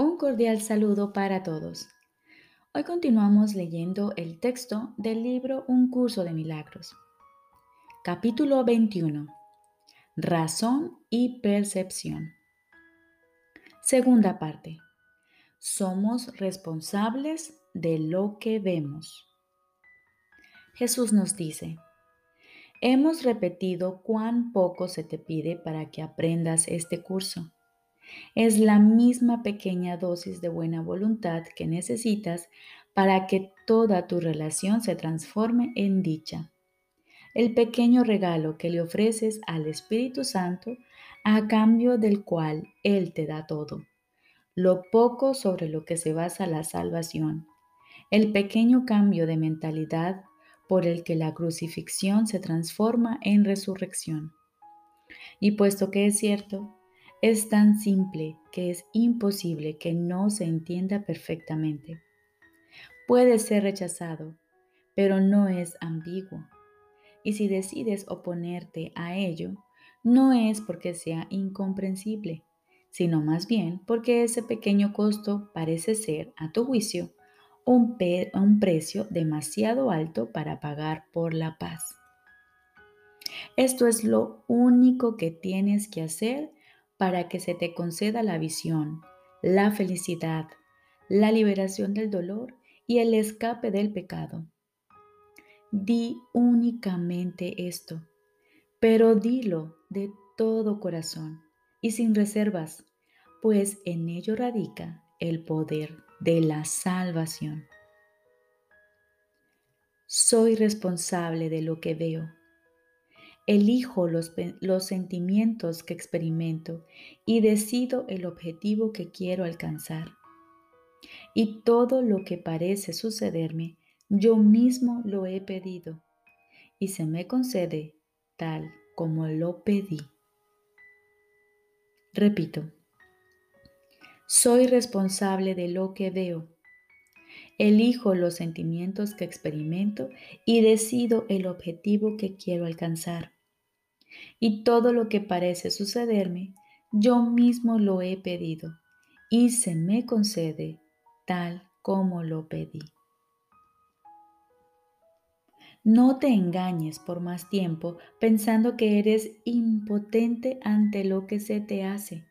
Un cordial saludo para todos. Hoy continuamos leyendo el texto del libro Un curso de milagros. Capítulo 21. Razón y percepción. Segunda parte. Somos responsables de lo que vemos. Jesús nos dice, hemos repetido cuán poco se te pide para que aprendas este curso es la misma pequeña dosis de buena voluntad que necesitas para que toda tu relación se transforme en dicha. El pequeño regalo que le ofreces al Espíritu Santo a cambio del cual Él te da todo. Lo poco sobre lo que se basa la salvación. El pequeño cambio de mentalidad por el que la crucifixión se transforma en resurrección. Y puesto que es cierto, es tan simple que es imposible que no se entienda perfectamente. Puede ser rechazado, pero no es ambiguo. Y si decides oponerte a ello, no es porque sea incomprensible, sino más bien porque ese pequeño costo parece ser, a tu juicio, un, un precio demasiado alto para pagar por la paz. Esto es lo único que tienes que hacer para que se te conceda la visión, la felicidad, la liberación del dolor y el escape del pecado. Di únicamente esto, pero dilo de todo corazón y sin reservas, pues en ello radica el poder de la salvación. Soy responsable de lo que veo Elijo los, sentimientos que experimento y decido el objetivo que quiero alcanzar. Y todo lo que parece sucederme, yo mismo lo he pedido y se me concede tal como lo pedí. Repito, soy responsable de lo que veo. Elijo los sentimientos que experimento y decido el objetivo que quiero alcanzar y todo lo que parece sucederme, yo mismo lo he pedido y se me concede tal como lo pedí. No te engañes por más tiempo pensando que eres impotente ante lo que se te hace.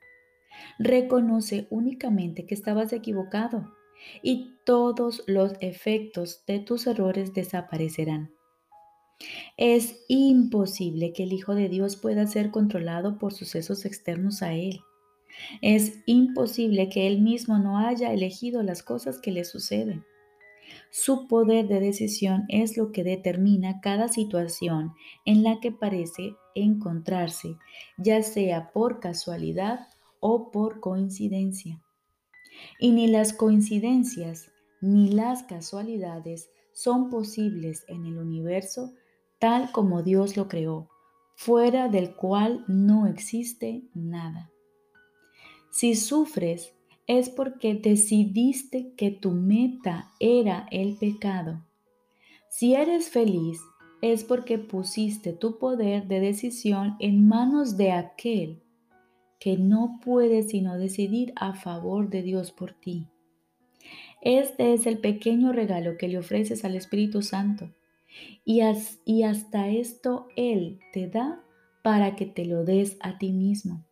Reconoce únicamente que estabas equivocado y todos los efectos de tus errores desaparecerán. Es imposible que el Hijo de Dios pueda ser controlado por sucesos externos a Él. Es imposible que Él mismo no haya elegido las cosas que le suceden. Su poder de decisión es lo que determina cada situación en la que parece encontrarse, ya sea por casualidad o por coincidencia. Y ni las coincidencias ni las casualidades son posibles en el universo tal como Dios lo creó, fuera del cual no existe nada. Si sufres es porque decidiste que tu meta era el pecado. Si eres feliz es porque pusiste tu poder de decisión en manos de aquel que no puede sino decidir a favor de Dios por ti. Este es el pequeño regalo que le ofreces al Espíritu Santo y, hasta esto Él te da para que te lo des a ti mismo.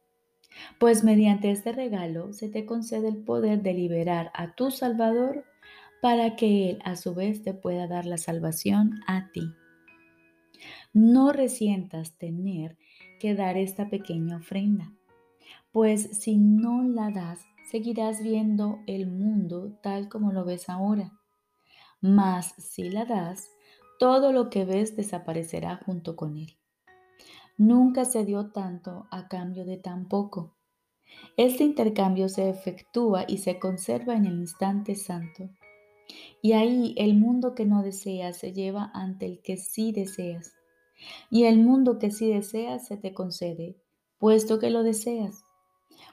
Pues mediante este regalo se te concede el poder de liberar a tu Salvador para que Él a su vez te pueda dar la salvación a ti. No resientas tener que dar esta pequeña ofrenda, pues si no la das, seguirás viendo el mundo tal como lo ves ahora. Mas si la das, todo lo que ves desaparecerá junto con él. Nunca se dio tanto a cambio de tan poco. Este intercambio se efectúa y se conserva en el instante santo. Y ahí el mundo que no deseas se lleva ante el que sí deseas. Y el mundo que sí deseas se te concede, puesto que lo deseas.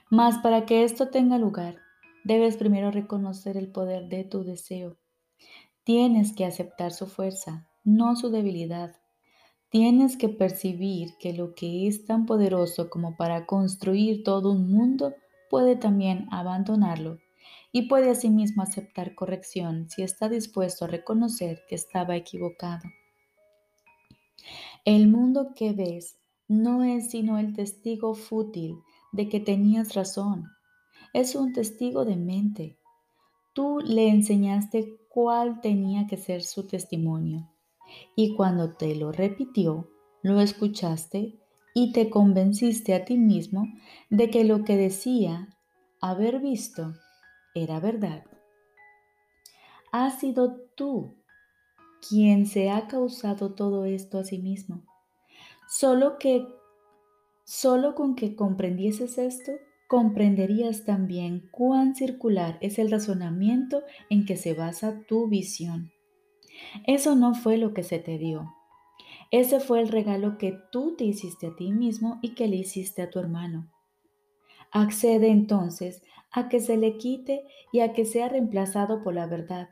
Mas para que esto tenga lugar, debes primero reconocer el poder de tu deseo. Tienes que aceptar su fuerza, no su debilidad. Tienes que percibir que lo que es tan poderoso como para construir todo un mundo puede también abandonarlo y puede asimismo aceptar corrección si está dispuesto a reconocer que estaba equivocado. El mundo que ves no es sino el testigo fútil de que tenías razón. Es un testigo de mente. Tú le enseñaste cuál tenía que ser su testimonio. Y cuando te lo repitió, lo escuchaste y te convenciste a ti mismo de que lo que decía haber visto era verdad. Has sido tú quien se ha causado todo esto a sí mismo. Solo que, solo con que comprendieses esto, comprenderías también cuán circular es el razonamiento en que se basa tu visión. Eso no fue lo que se te dio. Ese fue el regalo que tú te hiciste a ti mismo y que le hiciste a tu hermano. Accede entonces a que se le quite y a que sea reemplazado por la verdad.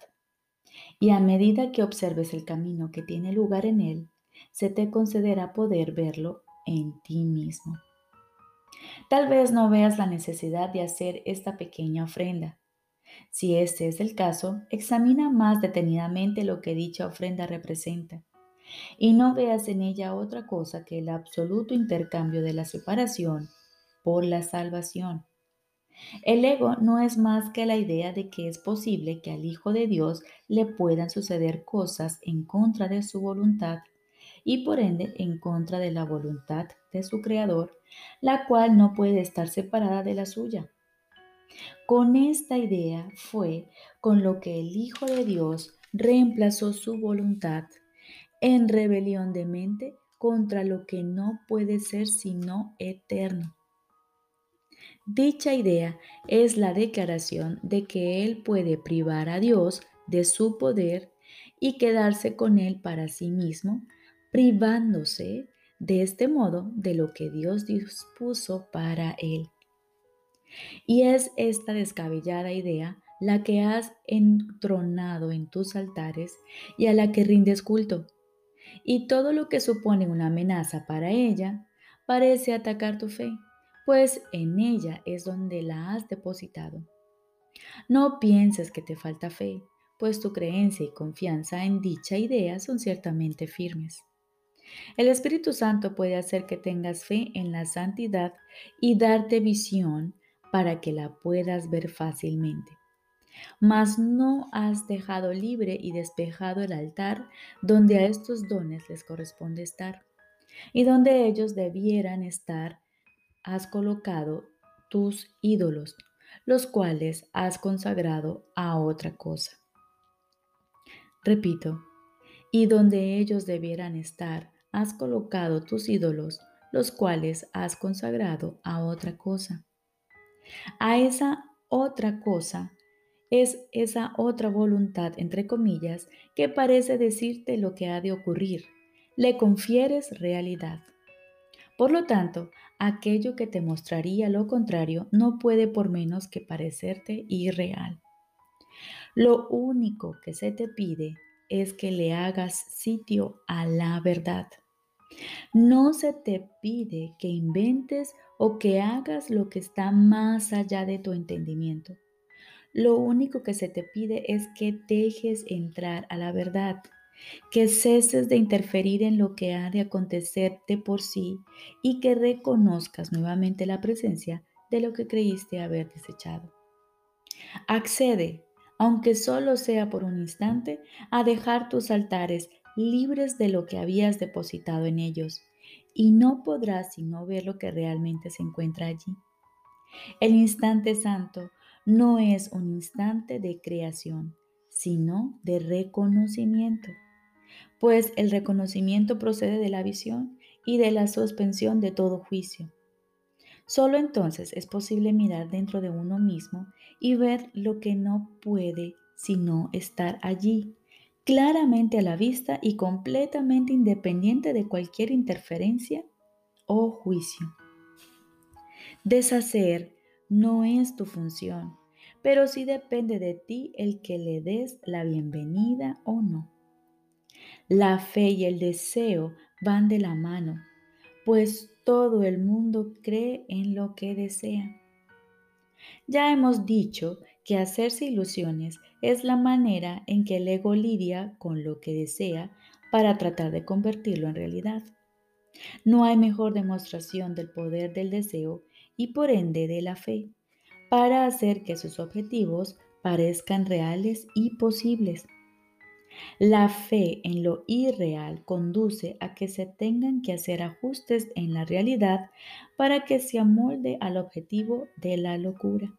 Y a medida que observes el camino que tiene lugar en él, se te concederá poder verlo en ti mismo. Tal vez no veas la necesidad de hacer esta pequeña ofrenda. Si este es el caso, examina más detenidamente lo que dicha ofrenda representa y no veas en ella otra cosa que el absoluto intercambio de la separación por la salvación. El ego no es más que la idea de que es posible que al Hijo de Dios le puedan suceder cosas en contra de su voluntad y por ende en contra de la voluntad de su Creador, la cual no puede estar separada de la suya. Con esta idea fue con lo que el Hijo de Dios reemplazó su voluntad en rebelión de mente contra lo que no puede ser sino eterno. Dicha idea es la declaración de que Él puede privar a Dios de su poder y quedarse con Él para sí mismo, privándose de este modo de lo que Dios dispuso para Él. Y es esta descabellada idea la que has entronado en tus altares y a la que rindes culto y todo lo que supone una amenaza para ella parece atacar tu fe, pues en ella es donde la has depositado. No pienses que te falta fe, pues tu creencia y confianza en dicha idea son ciertamente firmes. El Espíritu Santo puede hacer que tengas fe en la santidad y darte visión para que la puedas ver fácilmente mas no has dejado libre y despejado el altar donde a estos dones les corresponde estar, y donde ellos debieran estar, has colocado tus ídolos, los cuales has consagrado a otra cosa. Repito, y donde ellos debieran estar, has colocado tus ídolos, los cuales has consagrado a otra cosa. A esa otra cosa es esa otra voluntad, entre comillas, que parece decirte lo que ha de ocurrir. Le confieres realidad. Por lo tanto, aquello que te mostraría lo contrario no puede por menos que parecerte irreal. Lo único que se te pide es que le hagas sitio a la verdad. No se te pide que inventes o que hagas lo que está más allá de tu entendimiento. Lo único que se te pide es que dejes entrar a la verdad, que ceses de interferir en lo que ha de acontecerte por sí y que reconozcas nuevamente la presencia de lo que creíste haber desechado. Accede, aunque solo sea por un instante, a dejar tus altares libres de lo que habías depositado en ellos, y no podrás sino ver lo que realmente se encuentra allí. El instante santo no es un instante de creación, sino de reconocimiento, pues el reconocimiento procede de la visión y de la suspensión de todo juicio. Solo entonces es posible mirar dentro de uno mismo y ver lo que no puede sino estar allí, claramente a la vista y completamente independiente de cualquier interferencia o juicio. Deshacer no es tu función, pero sí depende de ti el que le des la bienvenida o no. La fe y el deseo van de la mano, pues todo el mundo cree en lo que desea. Ya hemos dicho que hacerse ilusiones es la manera en que el ego lidia con lo que desea para tratar de convertirlo en realidad. No hay mejor demostración del poder del deseo y por ende de la fe para hacer que sus objetivos parezcan reales y posibles. La fe en lo irreal conduce a que se tengan que hacer ajustes en la realidad para que se amolde al objetivo de la locura.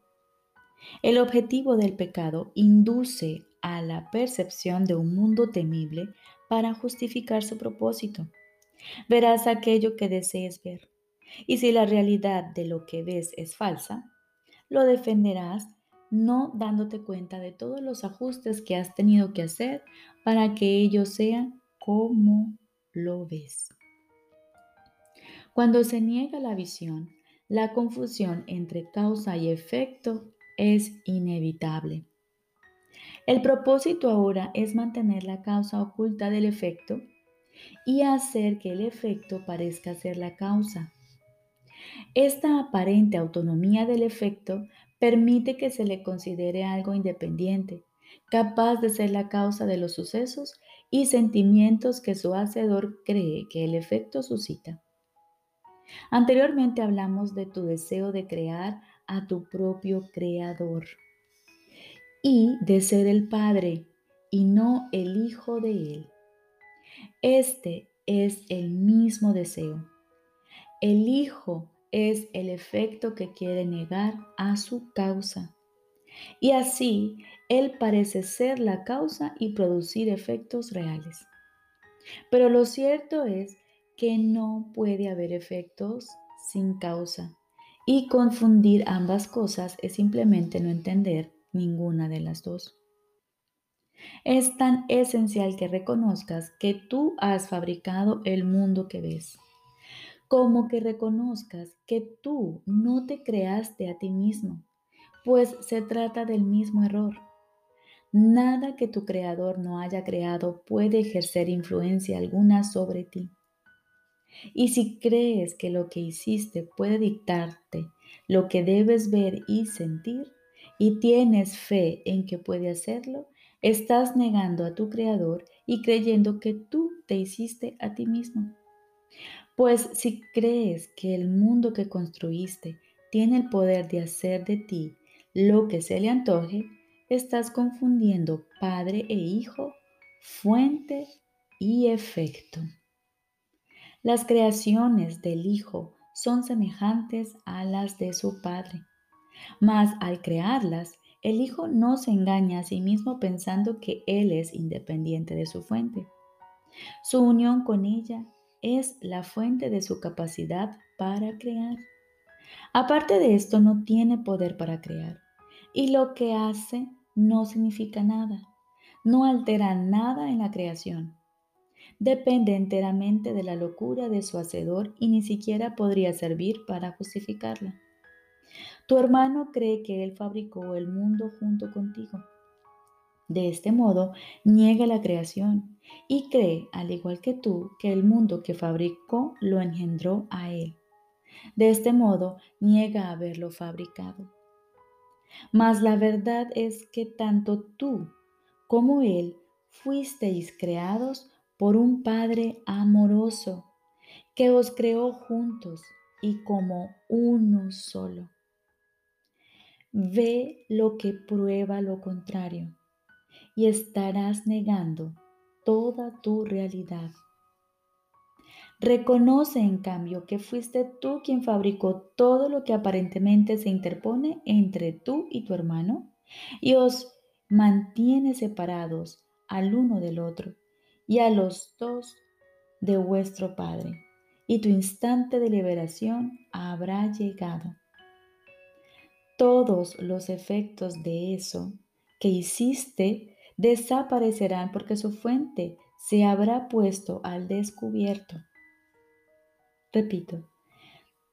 El objetivo del pecado induce a la percepción de un mundo temible para justificar su propósito. Verás aquello que desees ver. Y si la realidad de lo que ves es falsa, lo defenderás no dándote cuenta de todos los ajustes que has tenido que hacer para que ello sea como lo ves. Cuando se niega la visión, la confusión entre causa y efecto es inevitable. El propósito ahora es mantener la causa oculta del efecto y hacer que el efecto parezca ser la causa. Esta aparente autonomía del efecto permite que se le considere algo independiente, capaz de ser la causa de los sucesos y sentimientos que su hacedor cree que el efecto suscita. Anteriormente hablamos de tu deseo de crear a tu propio creador y de ser el Padre y no el Hijo de Él. Este es el mismo deseo. El Hijo es el efecto que quiere negar a su causa. Y así, Él parece ser la causa y producir efectos reales. Pero lo cierto es que no puede haber efectos sin causa. Y confundir ambas cosas es simplemente no entender ninguna de las dos. Es tan esencial que reconozcas que tú has fabricado el mundo que ves como que reconozcas que tú no te creaste a ti mismo, pues se trata del mismo error. Nada que tu creador no haya creado puede ejercer influencia alguna sobre ti. Y si crees que lo que hiciste puede dictarte lo que debes ver y sentir, y tienes fe en que puede hacerlo, estás negando a tu creador y creyendo que tú te hiciste a ti mismo. Pues si crees que el mundo que construiste tiene el poder de hacer de ti lo que se le antoje, estás confundiendo padre e hijo, fuente y efecto. Las creaciones del Hijo son semejantes a las de su Padre, mas al crearlas, el Hijo no se engaña a sí mismo pensando que Él es independiente de su fuente. Su unión con ella es la fuente de su capacidad para crear. Aparte de esto, no tiene poder para crear. Y lo que hace no significa nada. No altera nada en la creación. Depende enteramente de la locura de su hacedor y ni siquiera podría servir para justificarla. Tu hermano cree que él fabricó el mundo junto contigo. De este modo, niega la creación y cree, al igual que tú, que el mundo que fabricó lo engendró a él. De este modo, niega haberlo fabricado. Mas la verdad es que tanto tú como él fuisteis creados por un Padre amoroso que os creó juntos y como uno solo. Ve lo que prueba lo contrario y estarás negando toda tu realidad. Reconoce en cambio que fuiste tú quien fabricó todo lo que aparentemente se interpone entre tú y tu hermano y os mantiene separados al uno del otro y a los dos de vuestro Padre. Y tu instante de liberación habrá llegado. Todos los efectos de eso que hiciste desaparecerán porque su fuente se habrá puesto al descubierto. Repito,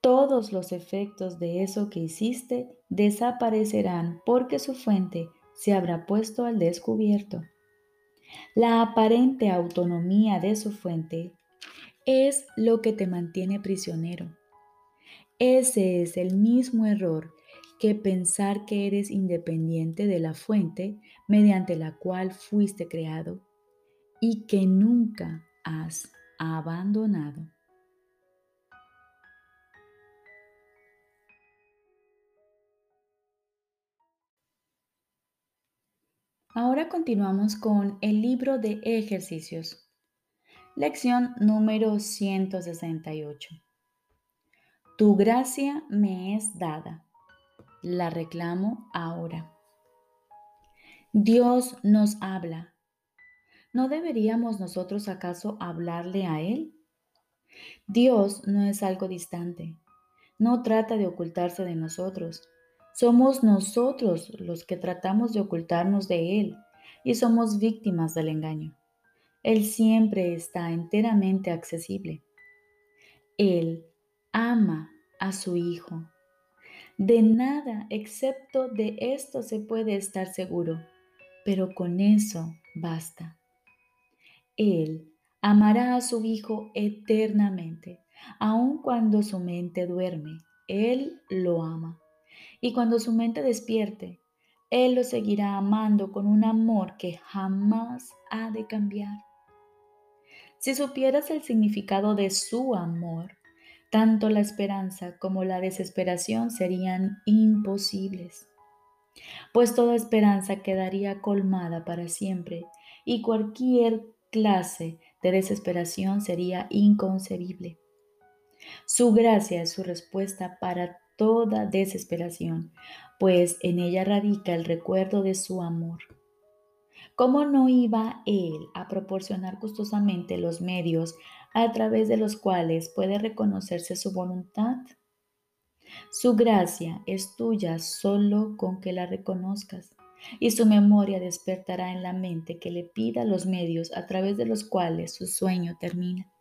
todos los efectos de eso que hiciste desaparecerán porque su fuente se habrá puesto al descubierto. La aparente autonomía de su fuente es lo que te mantiene prisionero. Ese es el mismo error que pensar que eres independiente de la fuente mediante la cual fuiste creado y que nunca has abandonado. Ahora continuamos con el libro de ejercicios. Lección número 168. Tu gracia me es dada. La reclamo ahora. Dios nos habla. ¿No deberíamos nosotros acaso hablarle a Él? Dios no es algo distante. No trata de ocultarse de nosotros. Somos nosotros los que tratamos de ocultarnos de Él y somos víctimas del engaño. Él siempre está enteramente accesible. Él ama a su Hijo. De nada excepto de esto se puede estar seguro, pero con eso basta. Él amará a su Hijo eternamente, aun cuando su mente duerme. Él lo ama. Y cuando su mente despierte, Él lo seguirá amando con un amor que jamás ha de cambiar. Si supieras el significado de su amor, tanto la esperanza como la desesperación serían imposibles, pues toda esperanza quedaría colmada para siempre y cualquier clase de desesperación sería inconcebible. Su gracia es su respuesta para toda desesperación, pues en ella radica el recuerdo de su amor. ¿Cómo no iba Él a proporcionar gustosamente los medios a través de los cuales puede reconocerse su voluntad? Su gracia es tuya solo con que la reconozcas y su memoria despertará en la mente que le pida los medios a través de los cuales su sueño termina.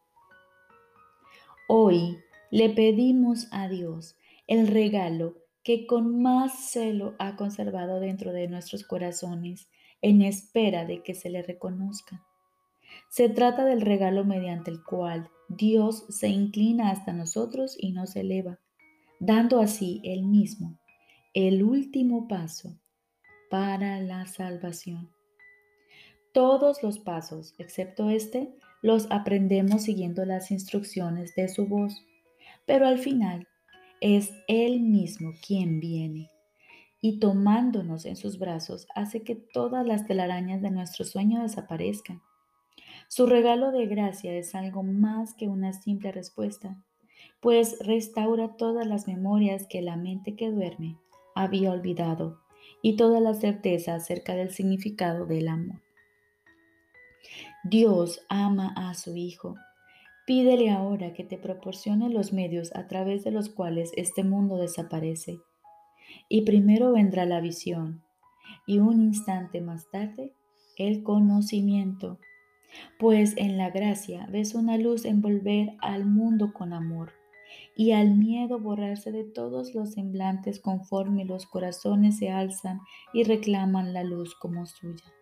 Hoy le pedimos a Dios el regalo que con más celo ha conservado dentro de nuestros corazones en espera de que se le reconozca. Se trata del regalo mediante el cual Dios se inclina hasta nosotros y nos eleva, dando así Él mismo el último paso para la salvación. Todos los pasos, excepto este, los aprendemos siguiendo las instrucciones de su voz, pero al final es Él mismo quien viene y tomándonos en sus brazos hace que todas las telarañas de nuestro sueño desaparezcan. Su regalo de gracia es algo más que una simple respuesta, pues restaura todas las memorias que la mente que duerme había olvidado y toda la certeza acerca del significado del amor. Dios ama a su Hijo. Pídele ahora que te proporcione los medios a través de los cuales este mundo desaparece y primero vendrá la visión y un instante más tarde el conocimiento, pues en la gracia ves una luz envolver al mundo con amor y al miedo borrarse de todos los semblantes conforme los corazones se alzan y reclaman la luz como suya.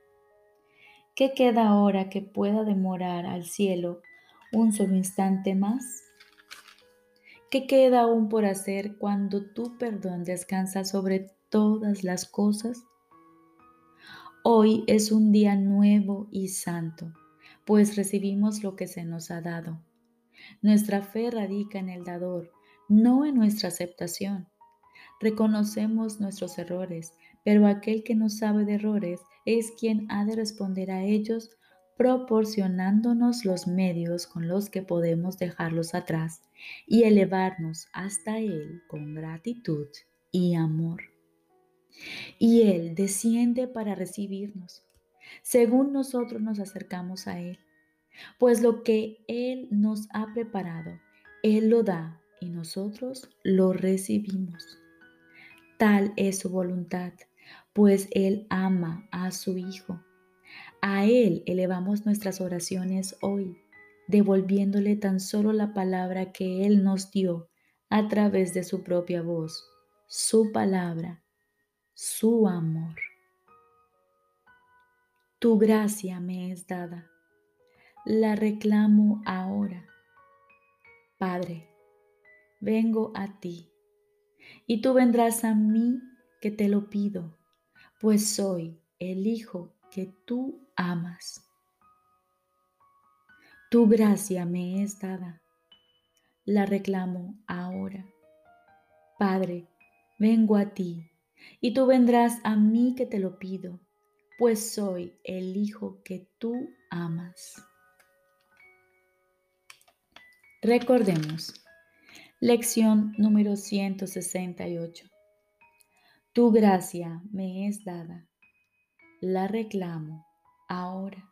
¿Qué queda ahora que pueda demorar al cielo un solo instante más? ¿Qué queda aún por hacer cuando tu perdón descansa sobre todas las cosas? Hoy es un día nuevo y santo, pues recibimos lo que se nos ha dado. Nuestra fe radica en el dador, no en nuestra aceptación. Reconocemos nuestros errores, pero aquel que no sabe de errores es quien ha de responder a ellos proporcionándonos los medios con los que podemos dejarlos atrás y elevarnos hasta Él con gratitud y amor. Y Él desciende para recibirnos, según nosotros nos acercamos a Él, pues lo que Él nos ha preparado, Él lo da y nosotros lo recibimos. Tal es su voluntad, pues Él ama a su Hijo a Él elevamos nuestras oraciones hoy, devolviéndole tan solo la palabra que Él nos dio a través de su propia voz, su palabra, su amor. Tu gracia me es dada, la reclamo ahora. Padre, vengo a ti, y tú vendrás a mí que te lo pido, pues soy el Hijo que tú amas. Tu gracia me es dada, la reclamo ahora. Padre, vengo a ti, y tú vendrás a mí que te lo pido, pues soy el Hijo que tú amas. Recordemos, lección número 168. Tu gracia me es dada, la reclamo ahora.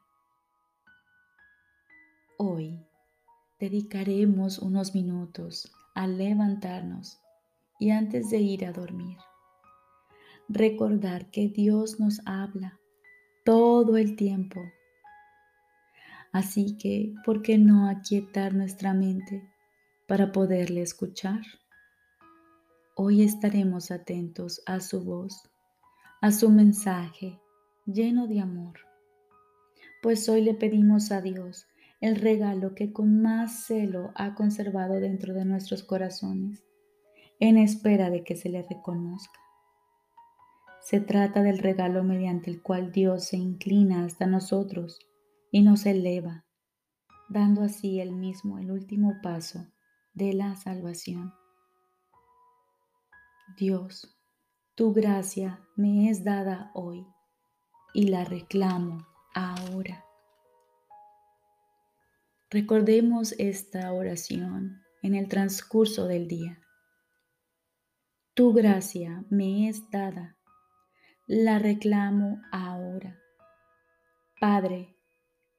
Hoy dedicaremos unos minutos a levantarnos y antes de ir a dormir, recordar que Dios nos habla todo el tiempo. Así que, ¿por qué no aquietar nuestra mente para poderle escuchar? Hoy estaremos atentos a su voz, a su mensaje lleno de amor, pues hoy le pedimos a Dios el regalo que con más celo ha conservado dentro de nuestros corazones, en espera de que se le reconozca. Se trata del regalo mediante el cual Dios se inclina hasta nosotros y nos eleva, dando así él mismo el último paso de la salvación. Dios, tu gracia me es dada hoy y la reclamo ahora. Recordemos esta oración en el transcurso del día. Tu gracia me es dada, la reclamo ahora. Padre,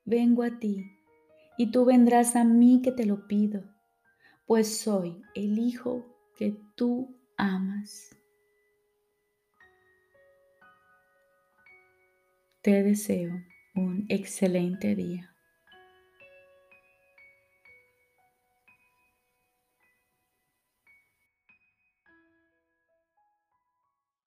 vengo a ti y tú vendrás a mí que te lo pido, pues soy el Hijo que tú amas. Te deseo un excelente día.